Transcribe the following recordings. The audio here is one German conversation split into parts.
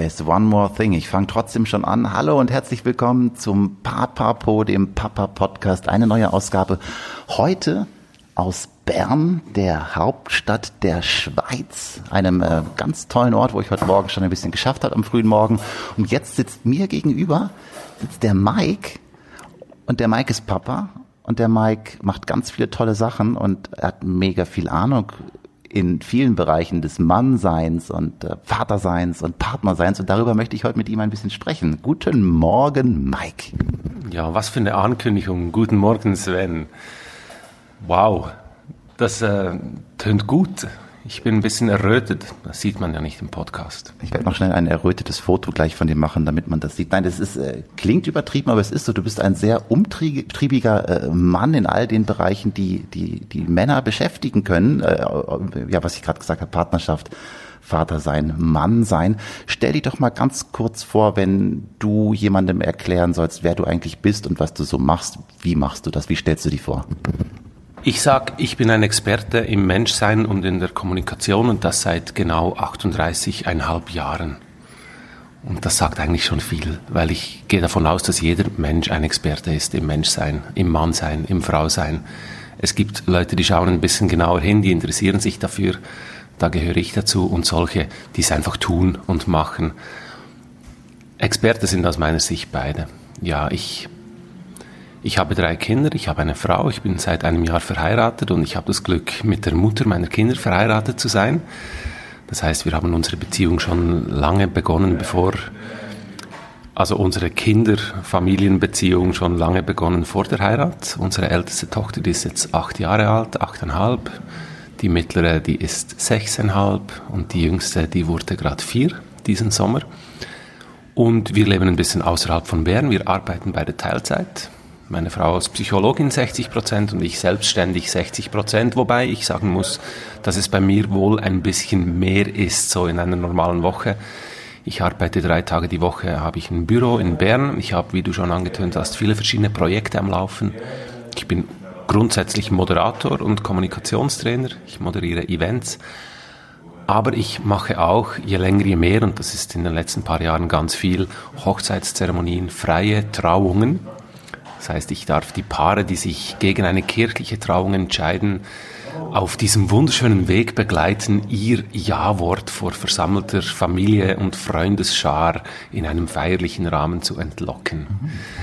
There's one more thing. Ich fange trotzdem schon an. Hallo und herzlich willkommen zum Papapo, dem Papa Podcast. Eine neue Ausgabe heute aus Bern, der Hauptstadt der Schweiz, einem äh, ganz tollen Ort, wo ich heute Morgen schon ein bisschen geschafft habe am frühen Morgen. Und jetzt sitzt mir gegenüber sitzt der Mike und der Mike ist Papa und der Mike macht ganz viele tolle Sachen und er hat mega viel Ahnung in vielen Bereichen des Mannseins und äh, Vaterseins und Partnerseins. Und darüber möchte ich heute mit ihm ein bisschen sprechen. Guten Morgen, Mike. Ja, was für eine Ankündigung. Guten Morgen, Sven. Wow, das äh, tönt gut. Ich bin ein bisschen errötet. Das sieht man ja nicht im Podcast. Ich werde noch schnell ein errötetes Foto gleich von dir machen, damit man das sieht. Nein, das ist äh, klingt übertrieben, aber es ist so. Du bist ein sehr umtriebiger äh, Mann in all den Bereichen, die die die Männer beschäftigen können. Äh, ja, was ich gerade gesagt habe, Partnerschaft. Vater sein, Mann sein. Stell dich doch mal ganz kurz vor, wenn du jemandem erklären sollst, wer du eigentlich bist und was du so machst. Wie machst du das? Wie stellst du dich vor? Ich sag, ich bin ein Experte im Menschsein und in der Kommunikation und das seit genau 38,5 Jahren. Und das sagt eigentlich schon viel, weil ich gehe davon aus, dass jeder Mensch ein Experte ist im Menschsein, im Mannsein, im Frausein. Es gibt Leute, die schauen ein bisschen genauer hin, die interessieren sich dafür. Da gehöre ich dazu und solche, die es einfach tun und machen. Experte sind aus meiner Sicht beide. Ja, ich ich habe drei Kinder, ich habe eine Frau, ich bin seit einem Jahr verheiratet und ich habe das Glück, mit der Mutter meiner Kinder verheiratet zu sein. Das heißt, wir haben unsere Beziehung schon lange begonnen, bevor, also unsere Kinder-Familienbeziehung schon lange begonnen vor der Heirat. Unsere älteste Tochter, die ist jetzt acht Jahre alt, achteinhalb. Die mittlere, die ist sechseinhalb und die jüngste, die wurde gerade vier diesen Sommer. Und wir leben ein bisschen außerhalb von Bern. Wir arbeiten beide Teilzeit meine Frau als Psychologin 60 Prozent und ich selbstständig 60 Prozent, wobei ich sagen muss, dass es bei mir wohl ein bisschen mehr ist, so in einer normalen Woche. Ich arbeite drei Tage die Woche, habe ich ein Büro in Bern. Ich habe, wie du schon angetönt hast, viele verschiedene Projekte am Laufen. Ich bin grundsätzlich Moderator und Kommunikationstrainer. Ich moderiere Events. Aber ich mache auch, je länger, je mehr, und das ist in den letzten paar Jahren ganz viel, Hochzeitszeremonien, freie Trauungen. Das heißt, ich darf die Paare, die sich gegen eine kirchliche Trauung entscheiden, auf diesem wunderschönen Weg begleiten, ihr Ja-Wort vor versammelter Familie und Freundesschar in einem feierlichen Rahmen zu entlocken.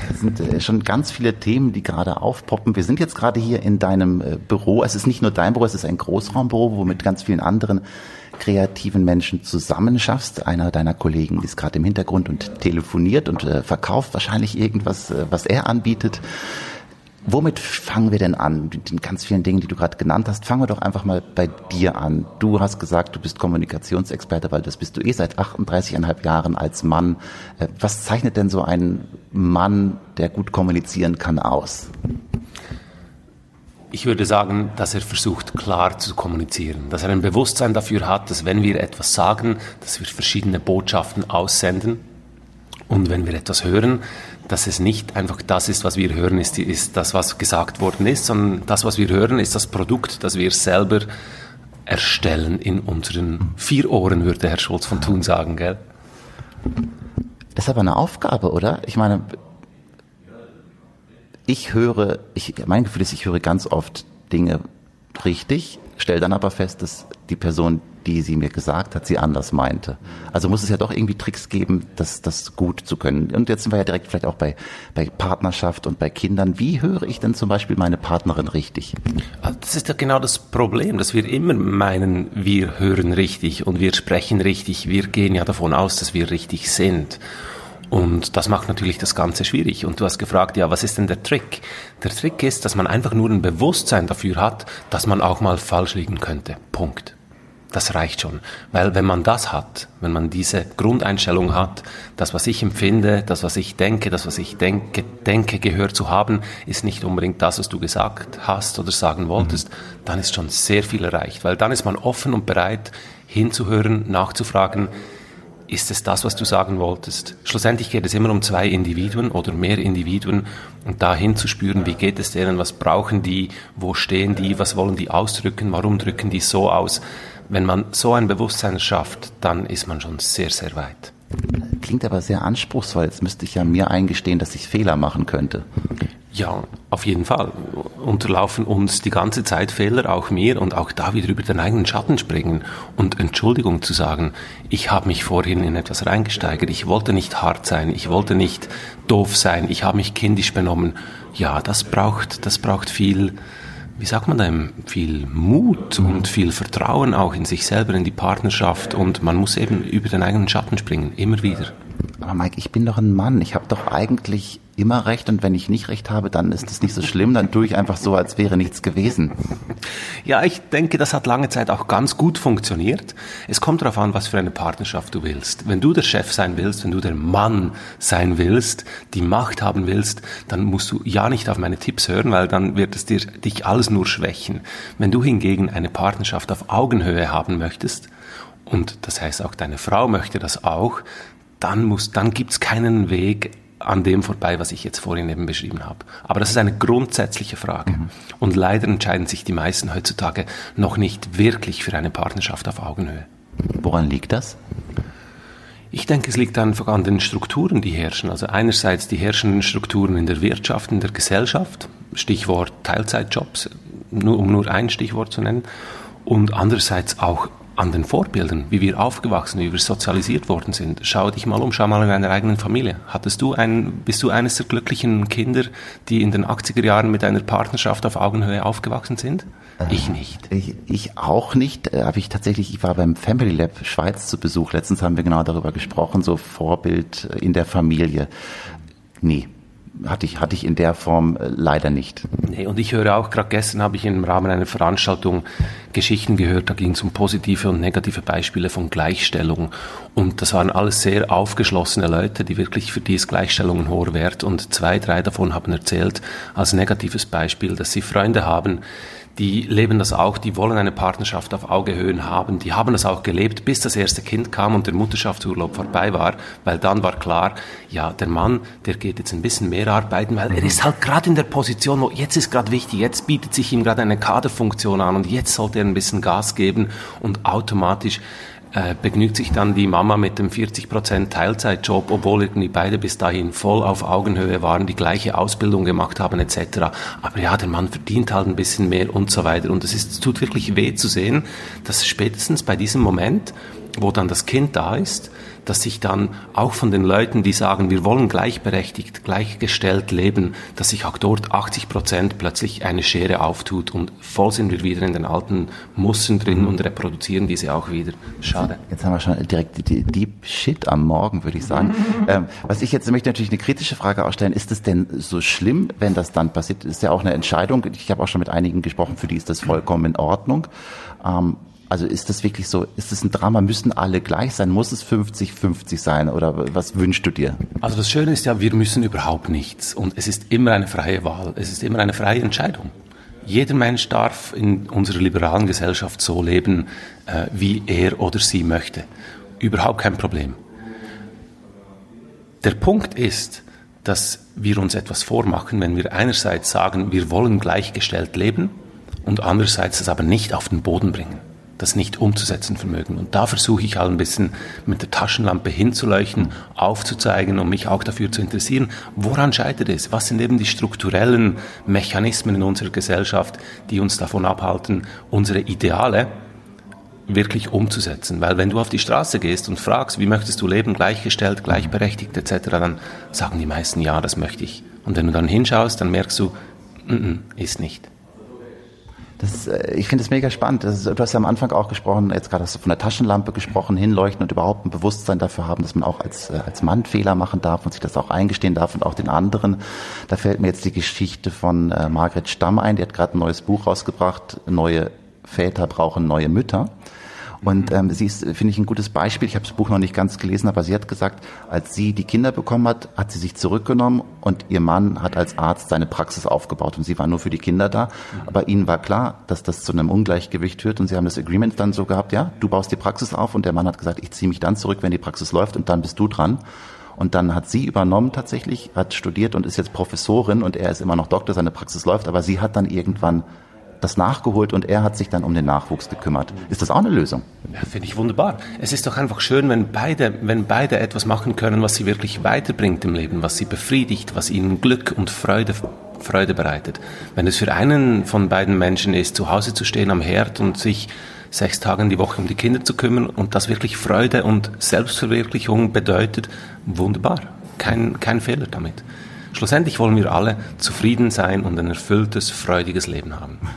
Das sind äh, schon ganz viele Themen, die gerade aufpoppen. Wir sind jetzt gerade hier in deinem äh, Büro. Es ist nicht nur dein Büro, es ist ein Großraumbüro, wo mit ganz vielen anderen kreativen Menschen zusammenschaffst. Einer deiner Kollegen ist gerade im Hintergrund und telefoniert und äh, verkauft wahrscheinlich irgendwas, äh, was er anbietet. Womit fangen wir denn an? Den ganz vielen Dingen, die du gerade genannt hast, fangen wir doch einfach mal bei dir an. Du hast gesagt, du bist Kommunikationsexperte, weil das bist du eh seit 38,5 Jahren als Mann. Äh, was zeichnet denn so ein Mann, der gut kommunizieren kann, aus? Ich würde sagen, dass er versucht, klar zu kommunizieren, dass er ein Bewusstsein dafür hat, dass wenn wir etwas sagen, dass wir verschiedene Botschaften aussenden und wenn wir etwas hören, dass es nicht einfach das ist, was wir hören, ist, ist das, was gesagt worden ist, sondern das, was wir hören, ist das Produkt, das wir selber erstellen in unseren vier Ohren, würde Herr Schulz von Thun sagen, gell? Das ist aber eine Aufgabe, oder? Ich meine, ich höre, ich, mein Gefühl ist, ich höre ganz oft Dinge richtig, stelle dann aber fest, dass die Person, die sie mir gesagt hat, sie anders meinte. Also muss es ja doch irgendwie Tricks geben, das, das gut zu können. Und jetzt sind wir ja direkt vielleicht auch bei, bei Partnerschaft und bei Kindern. Wie höre ich denn zum Beispiel meine Partnerin richtig? Also das ist ja genau das Problem, dass wir immer meinen, wir hören richtig und wir sprechen richtig. Wir gehen ja davon aus, dass wir richtig sind. Und das macht natürlich das Ganze schwierig. Und du hast gefragt, ja, was ist denn der Trick? Der Trick ist, dass man einfach nur ein Bewusstsein dafür hat, dass man auch mal falsch liegen könnte. Punkt. Das reicht schon. Weil wenn man das hat, wenn man diese Grundeinstellung hat, das, was ich empfinde, das, was ich denke, das, was ich denke, denke gehört zu haben, ist nicht unbedingt das, was du gesagt hast oder sagen wolltest, mhm. dann ist schon sehr viel erreicht. Weil dann ist man offen und bereit, hinzuhören, nachzufragen, ist es das, was du sagen wolltest? Schlussendlich geht es immer um zwei Individuen oder mehr Individuen und da hinzuspüren, wie geht es denen, was brauchen die, wo stehen die, was wollen die ausdrücken, warum drücken die so aus. Wenn man so ein Bewusstsein schafft, dann ist man schon sehr, sehr weit. Klingt aber sehr anspruchsvoll. Jetzt müsste ich ja mir eingestehen, dass ich Fehler machen könnte. Ja, auf jeden Fall. Unterlaufen uns die ganze Zeit Fehler, auch mir, und auch da wieder über den eigenen Schatten springen und Entschuldigung zu sagen, ich habe mich vorhin in etwas reingesteigert, ich wollte nicht hart sein, ich wollte nicht doof sein, ich habe mich kindisch benommen. Ja, das braucht, das braucht viel, wie sagt man dem, viel Mut und viel Vertrauen auch in sich selber, in die Partnerschaft und man muss eben über den eigenen Schatten springen, immer wieder. Aber Mike, ich bin doch ein Mann. Ich habe doch eigentlich immer recht und wenn ich nicht recht habe, dann ist es nicht so schlimm. Dann tue ich einfach so, als wäre nichts gewesen. Ja, ich denke, das hat lange Zeit auch ganz gut funktioniert. Es kommt darauf an, was für eine Partnerschaft du willst. Wenn du der Chef sein willst, wenn du der Mann sein willst, die Macht haben willst, dann musst du ja nicht auf meine Tipps hören, weil dann wird es dir, dich alles nur schwächen. Wenn du hingegen eine Partnerschaft auf Augenhöhe haben möchtest, und das heißt auch deine Frau möchte das auch, dann muss, dann gibt's keinen Weg an dem vorbei, was ich jetzt vorhin eben beschrieben habe. Aber das ist eine grundsätzliche Frage. Mhm. Und leider entscheiden sich die meisten heutzutage noch nicht wirklich für eine Partnerschaft auf Augenhöhe. Woran liegt das? Ich denke, es liegt einfach an den Strukturen, die herrschen. Also einerseits die herrschenden Strukturen in der Wirtschaft, in der Gesellschaft, Stichwort Teilzeitjobs, nur, um nur ein Stichwort zu nennen, und andererseits auch an den Vorbildern, wie wir aufgewachsen, wie wir sozialisiert worden sind. Schau dich mal um, schau mal in deiner eigenen Familie. Hattest du ein, bist du eines der glücklichen Kinder, die in den 80er Jahren mit einer Partnerschaft auf Augenhöhe aufgewachsen sind? Äh, ich nicht. Ich, ich auch nicht. Äh, habe ich tatsächlich, ich war beim Family Lab Schweiz zu Besuch. Letztens haben wir genau darüber gesprochen, so Vorbild in der Familie. Nee, hatte ich, hatte ich in der Form äh, leider nicht. Nee, und ich höre auch, gerade gestern habe ich im Rahmen einer Veranstaltung Geschichten gehört, da ging es um positive und negative Beispiele von Gleichstellung. Und das waren alles sehr aufgeschlossene Leute, die wirklich für die ist Gleichstellung ein hoher Wert. Und zwei, drei davon haben erzählt, als negatives Beispiel, dass sie Freunde haben, die leben das auch, die wollen eine Partnerschaft auf Augehöhen haben, die haben das auch gelebt, bis das erste Kind kam und der Mutterschaftsurlaub vorbei war, weil dann war klar, ja, der Mann, der geht jetzt ein bisschen mehr arbeiten, weil er ist halt gerade in der Position, wo jetzt ist gerade wichtig, jetzt bietet sich ihm gerade eine Kaderfunktion an und jetzt sollte er ein bisschen Gas geben und automatisch äh, begnügt sich dann die Mama mit dem 40% Teilzeitjob, obwohl irgendwie beide bis dahin voll auf Augenhöhe waren, die gleiche Ausbildung gemacht haben etc. Aber ja, der Mann verdient halt ein bisschen mehr und so weiter. Und es es tut wirklich weh zu sehen, dass spätestens bei diesem Moment, wo dann das Kind da ist, dass sich dann auch von den Leuten, die sagen, wir wollen gleichberechtigt, gleichgestellt leben, dass sich auch dort 80 Prozent plötzlich eine Schere auftut und voll sind wir wieder in den alten Mustern drin und reproduzieren diese auch wieder. Schade. Jetzt haben wir schon direkt die Deep Shit am Morgen, würde ich sagen. ähm, was ich jetzt möchte natürlich eine kritische Frage ausstellen. Ist es denn so schlimm, wenn das dann passiert? Ist ja auch eine Entscheidung. Ich habe auch schon mit einigen gesprochen, für die ist das vollkommen in Ordnung. Ähm, also ist das wirklich so, ist es ein Drama, müssen alle gleich sein? Muss es 50-50 sein oder was wünschst du dir? Also das Schöne ist ja, wir müssen überhaupt nichts und es ist immer eine freie Wahl, es ist immer eine freie Entscheidung. Jeder Mensch darf in unserer liberalen Gesellschaft so leben, äh, wie er oder sie möchte. Überhaupt kein Problem. Der Punkt ist, dass wir uns etwas vormachen, wenn wir einerseits sagen, wir wollen gleichgestellt leben und andererseits das aber nicht auf den Boden bringen das nicht umzusetzen vermögen. Und da versuche ich halt ein bisschen mit der Taschenlampe hinzuleuchten, aufzuzeigen und mich auch dafür zu interessieren, woran scheitert es? Was sind eben die strukturellen Mechanismen in unserer Gesellschaft, die uns davon abhalten, unsere Ideale wirklich umzusetzen. Weil wenn du auf die Straße gehst und fragst, wie möchtest du leben, gleichgestellt, gleichberechtigt etc., dann sagen die meisten, ja, das möchte ich. Und wenn du dann hinschaust, dann merkst du, mm -mm, ist nicht. Das, äh, ich finde es mega spannend. Das, du hast ja am Anfang auch gesprochen, jetzt gerade hast du von der Taschenlampe gesprochen, hinleuchten und überhaupt ein Bewusstsein dafür haben, dass man auch als, äh, als Mann Fehler machen darf und sich das auch eingestehen darf und auch den anderen. Da fällt mir jetzt die Geschichte von äh, Margret Stamm ein, die hat gerade ein neues Buch rausgebracht, Neue Väter brauchen neue Mütter. Und ähm, sie ist, finde ich, ein gutes Beispiel. Ich habe das Buch noch nicht ganz gelesen, aber sie hat gesagt, als sie die Kinder bekommen hat, hat sie sich zurückgenommen und ihr Mann hat als Arzt seine Praxis aufgebaut und sie war nur für die Kinder da. Aber ihnen war klar, dass das zu einem Ungleichgewicht führt und sie haben das Agreement dann so gehabt, ja, du baust die Praxis auf und der Mann hat gesagt, ich ziehe mich dann zurück, wenn die Praxis läuft und dann bist du dran. Und dann hat sie übernommen tatsächlich, hat studiert und ist jetzt Professorin und er ist immer noch Doktor, seine Praxis läuft, aber sie hat dann irgendwann das nachgeholt und er hat sich dann um den Nachwuchs gekümmert. Ist das auch eine Lösung? Ja, finde ich wunderbar. Es ist doch einfach schön, wenn beide, wenn beide etwas machen können, was sie wirklich weiterbringt im Leben, was sie befriedigt, was ihnen Glück und Freude Freude bereitet. Wenn es für einen von beiden Menschen ist, zu Hause zu stehen am Herd und sich sechs Tage in die Woche um die Kinder zu kümmern und das wirklich Freude und Selbstverwirklichung bedeutet, wunderbar. Kein, kein Fehler damit. Schlussendlich wollen wir alle zufrieden sein und ein erfülltes, freudiges Leben haben.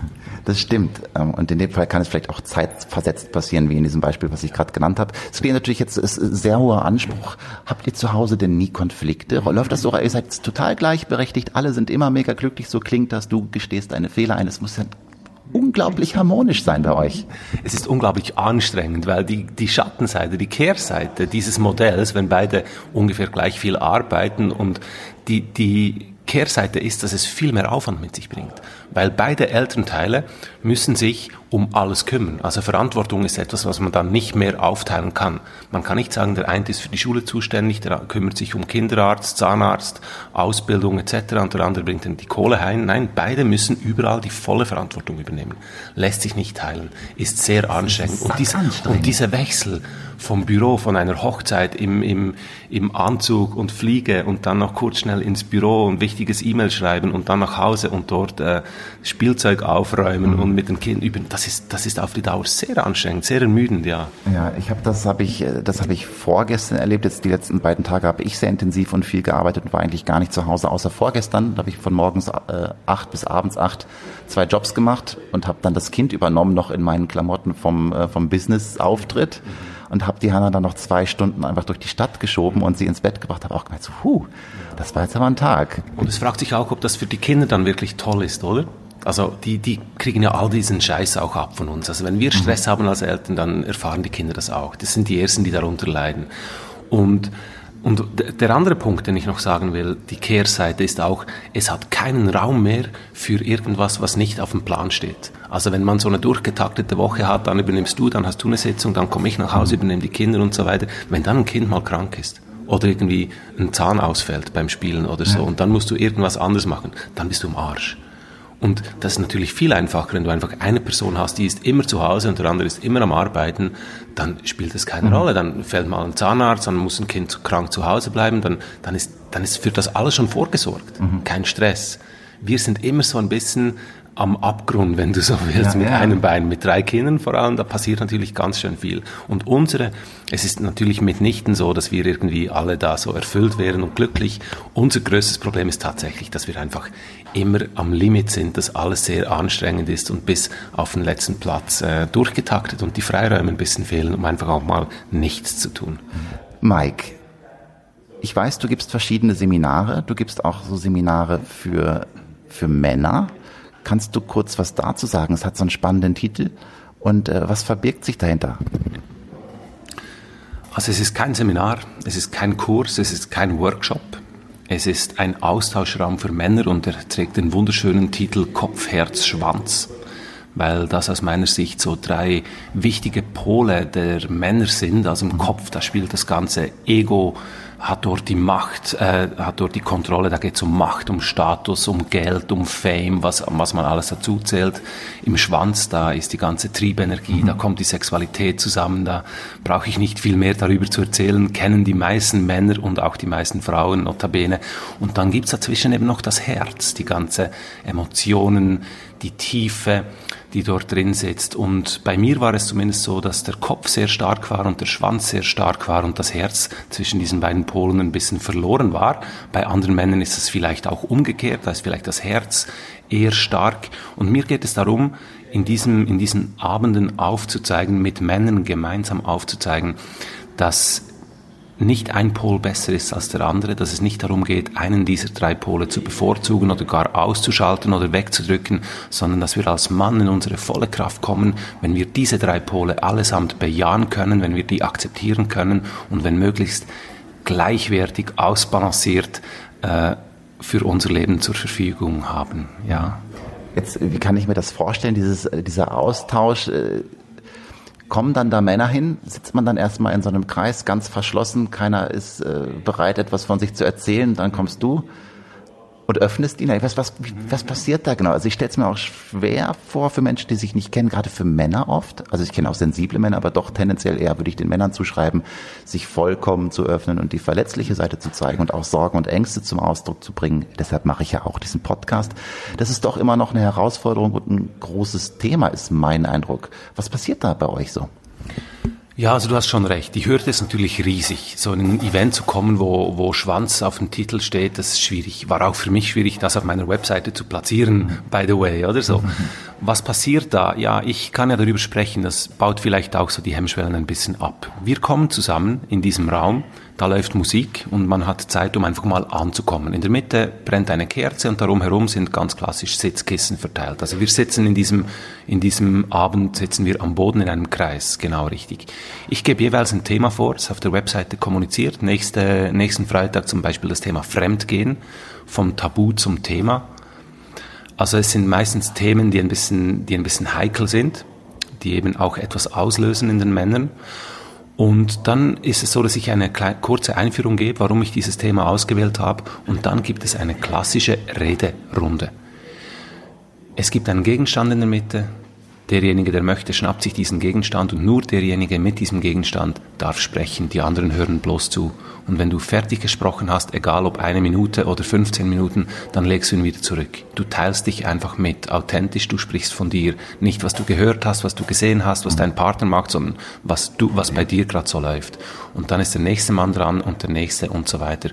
Das stimmt. Ähm, und in dem Fall kann es vielleicht auch zeitversetzt passieren, wie in diesem Beispiel, was ich gerade genannt habe. Es klingt natürlich jetzt ist sehr hoher Anspruch. Habt ihr zu Hause denn nie Konflikte? Läuft das so? Ihr seid total gleichberechtigt, alle sind immer mega glücklich, so klingt das, du gestehst deine Fehler ein. Es muss ja unglaublich harmonisch sein bei euch. Es ist unglaublich anstrengend, weil die, die Schattenseite, die Kehrseite dieses Modells, wenn beide ungefähr gleich viel arbeiten und die, die Kehrseite ist, dass es viel mehr Aufwand mit sich bringt weil beide Elternteile müssen sich um alles kümmern. Also Verantwortung ist etwas, was man dann nicht mehr aufteilen kann. Man kann nicht sagen, der eine ist für die Schule zuständig, der kümmert sich um Kinderarzt, Zahnarzt, Ausbildung etc. und der andere bringt dann die Kohle heim. Nein, beide müssen überall die volle Verantwortung übernehmen. Lässt sich nicht teilen, ist sehr anstrengend. Und, dies, und dieser Wechsel vom Büro, von einer Hochzeit im, im, im Anzug und Fliege und dann noch kurz schnell ins Büro und wichtiges E-Mail schreiben und dann nach Hause und dort äh, Spielzeug aufräumen mhm. und mit den Kindern üben, das ist, das ist auf die Dauer sehr anstrengend, sehr ermüdend, ja. Ja, ich habe das habe ich äh, das habe ich vorgestern erlebt. Jetzt die letzten beiden Tage habe ich sehr intensiv und viel gearbeitet und war eigentlich gar nicht zu Hause, außer vorgestern. Da habe ich von morgens äh, acht bis abends acht zwei Jobs gemacht und habe dann das Kind übernommen noch in meinen Klamotten vom äh, vom Business-Auftritt. Mhm und habe die Hanna dann noch zwei Stunden einfach durch die Stadt geschoben und sie ins Bett gebracht. Habe auch gemerkt, so, huh, das war jetzt aber ein Tag. Und es fragt sich auch, ob das für die Kinder dann wirklich toll ist, oder? Also die, die kriegen ja all diesen Scheiß auch ab von uns. Also wenn wir Stress mhm. haben als Eltern, dann erfahren die Kinder das auch. Das sind die Ersten, die darunter leiden. Und und der andere Punkt, den ich noch sagen will, die Kehrseite ist auch, es hat keinen Raum mehr für irgendwas, was nicht auf dem Plan steht. Also wenn man so eine durchgetaktete Woche hat, dann übernimmst du, dann hast du eine Sitzung, dann komme ich nach Hause, übernehme die Kinder und so weiter. Wenn dann ein Kind mal krank ist oder irgendwie ein Zahn ausfällt beim Spielen oder so und dann musst du irgendwas anderes machen, dann bist du im Arsch. Und das ist natürlich viel einfacher, wenn du einfach eine Person hast, die ist immer zu Hause und der andere ist immer am Arbeiten, dann spielt das keine mhm. Rolle. Dann fällt mal ein Zahnarzt, dann muss ein Kind krank zu Hause bleiben, dann, dann, ist, dann ist für das alles schon vorgesorgt. Mhm. Kein Stress. Wir sind immer so ein bisschen am Abgrund, wenn du so willst, ja, mit ja. einem Bein, mit drei Kindern vor allem, da passiert natürlich ganz schön viel. Und unsere, es ist natürlich mitnichten so, dass wir irgendwie alle da so erfüllt wären und glücklich. Unser größtes Problem ist tatsächlich, dass wir einfach immer am Limit sind, dass alles sehr anstrengend ist und bis auf den letzten Platz äh, durchgetaktet und die Freiräume ein bisschen fehlen, um einfach auch mal nichts zu tun. Mike, ich weiß, du gibst verschiedene Seminare, du gibst auch so Seminare für, für Männer. Kannst du kurz was dazu sagen? Es hat so einen spannenden Titel. Und äh, was verbirgt sich dahinter? Also es ist kein Seminar, es ist kein Kurs, es ist kein Workshop. Es ist ein Austauschraum für Männer und er trägt den wunderschönen Titel Kopf, Herz, Schwanz, weil das aus meiner Sicht so drei wichtige Pole der Männer sind. Also im Kopf, da spielt das ganze Ego, hat dort die Macht, äh, hat dort die Kontrolle, da geht es um Macht, um Status, um Geld, um Fame, was, was man alles dazu zählt. Im Schwanz, da ist die ganze Triebenergie, mhm. da kommt die Sexualität zusammen, da brauche ich nicht viel mehr darüber zu erzählen, kennen die meisten Männer und auch die meisten Frauen notabene. Und dann gibt's dazwischen eben noch das Herz, die ganze Emotionen, die Tiefe, die dort drin sitzt. Und bei mir war es zumindest so, dass der Kopf sehr stark war und der Schwanz sehr stark war und das Herz zwischen diesen beiden Polen ein bisschen verloren war. Bei anderen Männern ist es vielleicht auch umgekehrt, da ist vielleicht das Herz eher stark. Und mir geht es darum, in, diesem, in diesen Abenden aufzuzeigen, mit Männern gemeinsam aufzuzeigen, dass nicht ein Pol besser ist als der andere, dass es nicht darum geht, einen dieser drei Pole zu bevorzugen oder gar auszuschalten oder wegzudrücken, sondern dass wir als Mann in unsere volle Kraft kommen, wenn wir diese drei Pole allesamt bejahen können, wenn wir die akzeptieren können und wenn möglichst gleichwertig ausbalanciert äh, für unser Leben zur Verfügung haben. Ja. Jetzt, wie kann ich mir das vorstellen, dieses, dieser Austausch? Äh kommen dann da Männer hin? Sitzt man dann erstmal in so einem Kreis, ganz verschlossen, keiner ist äh, bereit, etwas von sich zu erzählen, dann kommst du. Und öffnest ihn. Was, was, was passiert da genau? Also ich stelle es mir auch schwer vor für Menschen, die sich nicht kennen, gerade für Männer oft. Also ich kenne auch sensible Männer, aber doch tendenziell eher würde ich den Männern zuschreiben, sich vollkommen zu öffnen und die verletzliche Seite zu zeigen und auch Sorgen und Ängste zum Ausdruck zu bringen. Deshalb mache ich ja auch diesen Podcast. Das ist doch immer noch eine Herausforderung und ein großes Thema, ist mein Eindruck. Was passiert da bei euch so? Ja, also du hast schon recht. Die Hürde ist natürlich riesig. So in ein Event zu kommen, wo, wo Schwanz auf dem Titel steht, das ist schwierig. War auch für mich schwierig, das auf meiner Webseite zu platzieren, by the way, oder so. Was passiert da? Ja, ich kann ja darüber sprechen, das baut vielleicht auch so die Hemmschwellen ein bisschen ab. Wir kommen zusammen in diesem Raum, da läuft Musik und man hat Zeit, um einfach mal anzukommen. In der Mitte brennt eine Kerze und darum herum sind ganz klassisch Sitzkissen verteilt. Also wir sitzen in diesem, in diesem Abend sitzen wir am Boden in einem Kreis, genau richtig. Ich gebe jeweils ein Thema vor, das auf der Webseite kommuniziert. Nächste, nächsten Freitag zum Beispiel das Thema Fremdgehen, vom Tabu zum Thema. Also es sind meistens Themen, die ein bisschen, die ein bisschen heikel sind, die eben auch etwas auslösen in den Männern. Und dann ist es so, dass ich eine kurze Einführung gebe, warum ich dieses Thema ausgewählt habe. Und dann gibt es eine klassische Rederunde. Es gibt einen Gegenstand in der Mitte. Derjenige, der möchte, schnappt sich diesen Gegenstand und nur derjenige mit diesem Gegenstand darf sprechen. Die anderen hören bloß zu. Und wenn du fertig gesprochen hast, egal ob eine Minute oder 15 Minuten, dann legst du ihn wieder zurück. Du teilst dich einfach mit, authentisch, du sprichst von dir. Nicht, was du gehört hast, was du gesehen hast, was dein Partner macht, sondern was du, was bei dir gerade so läuft. Und dann ist der nächste Mann dran und der nächste und so weiter.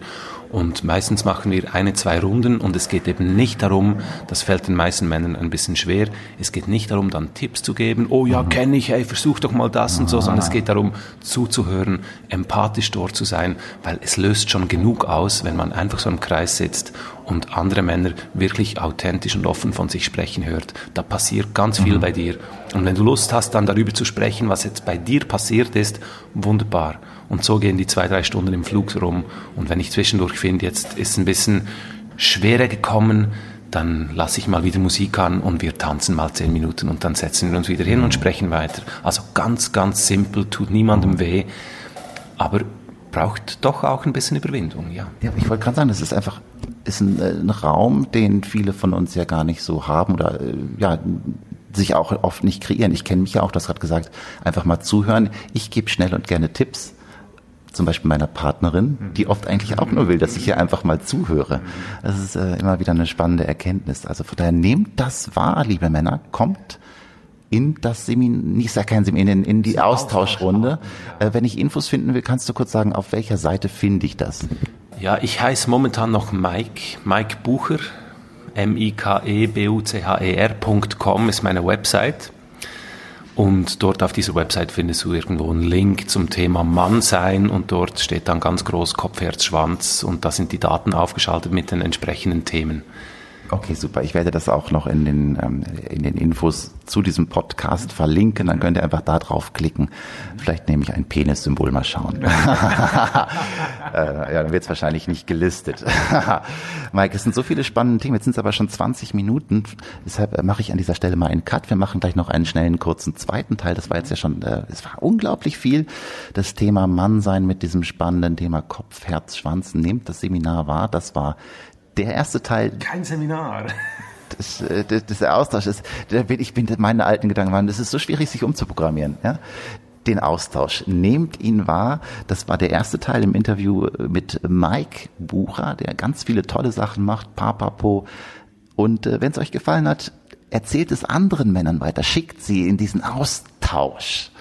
Und meistens machen wir eine, zwei Runden und es geht eben nicht darum, das fällt den meisten Männern ein bisschen schwer, es geht nicht darum, dann Tipps zu geben, oh ja, kenne ich, hey, versuch doch mal das und so, sondern es geht darum, zuzuhören, empathisch dort zu sein, weil es löst schon genug aus, wenn man einfach so im Kreis sitzt und andere Männer wirklich authentisch und offen von sich sprechen hört. Da passiert ganz viel mhm. bei dir. Und wenn du Lust hast, dann darüber zu sprechen, was jetzt bei dir passiert ist, wunderbar. Und so gehen die zwei, drei Stunden im Flug rum. Und wenn ich zwischendurch finde, jetzt ist es ein bisschen schwerer gekommen, dann lasse ich mal wieder Musik an und wir tanzen mal zehn Minuten und dann setzen wir uns wieder hin und sprechen weiter. Also ganz, ganz simpel, tut niemandem weh, aber braucht doch auch ein bisschen Überwindung, ja. Ja, ich wollte gerade sagen, das ist einfach ist ein, äh, ein, Raum, den viele von uns ja gar nicht so haben oder äh, ja sich auch oft nicht kreieren. Ich kenne mich ja auch, du hast gerade gesagt, einfach mal zuhören. Ich gebe schnell und gerne Tipps zum Beispiel meiner Partnerin, die oft eigentlich auch nur will, dass ich hier einfach mal zuhöre. Das ist äh, immer wieder eine spannende Erkenntnis. Also von daher nehmt das wahr, liebe Männer, kommt in das Seminar, nicht sag kein Seminar, in, in die Austauschrunde. Äh, wenn ich Infos finden will, kannst du kurz sagen, auf welcher Seite finde ich das? Ja, ich heiße momentan noch Mike, Mike Bucher, M-I-K-E-B-U-C-H-E-R.com ist meine Website. Und dort auf dieser Website findest du irgendwo einen Link zum Thema Mann sein und dort steht dann ganz groß Kopf, Herz, Schwanz und da sind die Daten aufgeschaltet mit den entsprechenden Themen. Okay, super. Ich werde das auch noch in den, ähm, in den Infos zu diesem Podcast verlinken. Dann könnt ihr einfach da drauf klicken. Vielleicht nehme ich ein Penis-Symbol mal schauen. äh, ja, dann wird es wahrscheinlich nicht gelistet. Mike, es sind so viele spannende Themen. Jetzt sind es aber schon 20 Minuten. Deshalb äh, mache ich an dieser Stelle mal einen Cut. Wir machen gleich noch einen schnellen, kurzen zweiten Teil. Das war jetzt ja schon, äh, es war unglaublich viel. Das Thema Mannsein mit diesem spannenden Thema Kopf, Herz, Schwanz. Nehmt das Seminar wahr. Das war der erste Teil. Kein Seminar. Das, äh, das, das der Austausch ist, ich bin meine alten Gedanken waren, das ist so schwierig, sich umzuprogrammieren. Ja? Den Austausch. Nehmt ihn wahr. Das war der erste Teil im Interview mit Mike Bucher, der ganz viele tolle Sachen macht, Papapo. Und äh, wenn es euch gefallen hat, erzählt es anderen Männern weiter, schickt sie in diesen Austausch.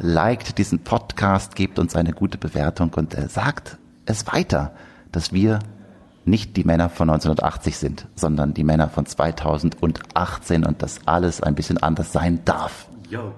Liked diesen Podcast, gebt uns eine gute Bewertung und äh, sagt es weiter, dass wir nicht die Männer von 1980 sind, sondern die Männer von 2018 und das alles ein bisschen anders sein darf. Yo.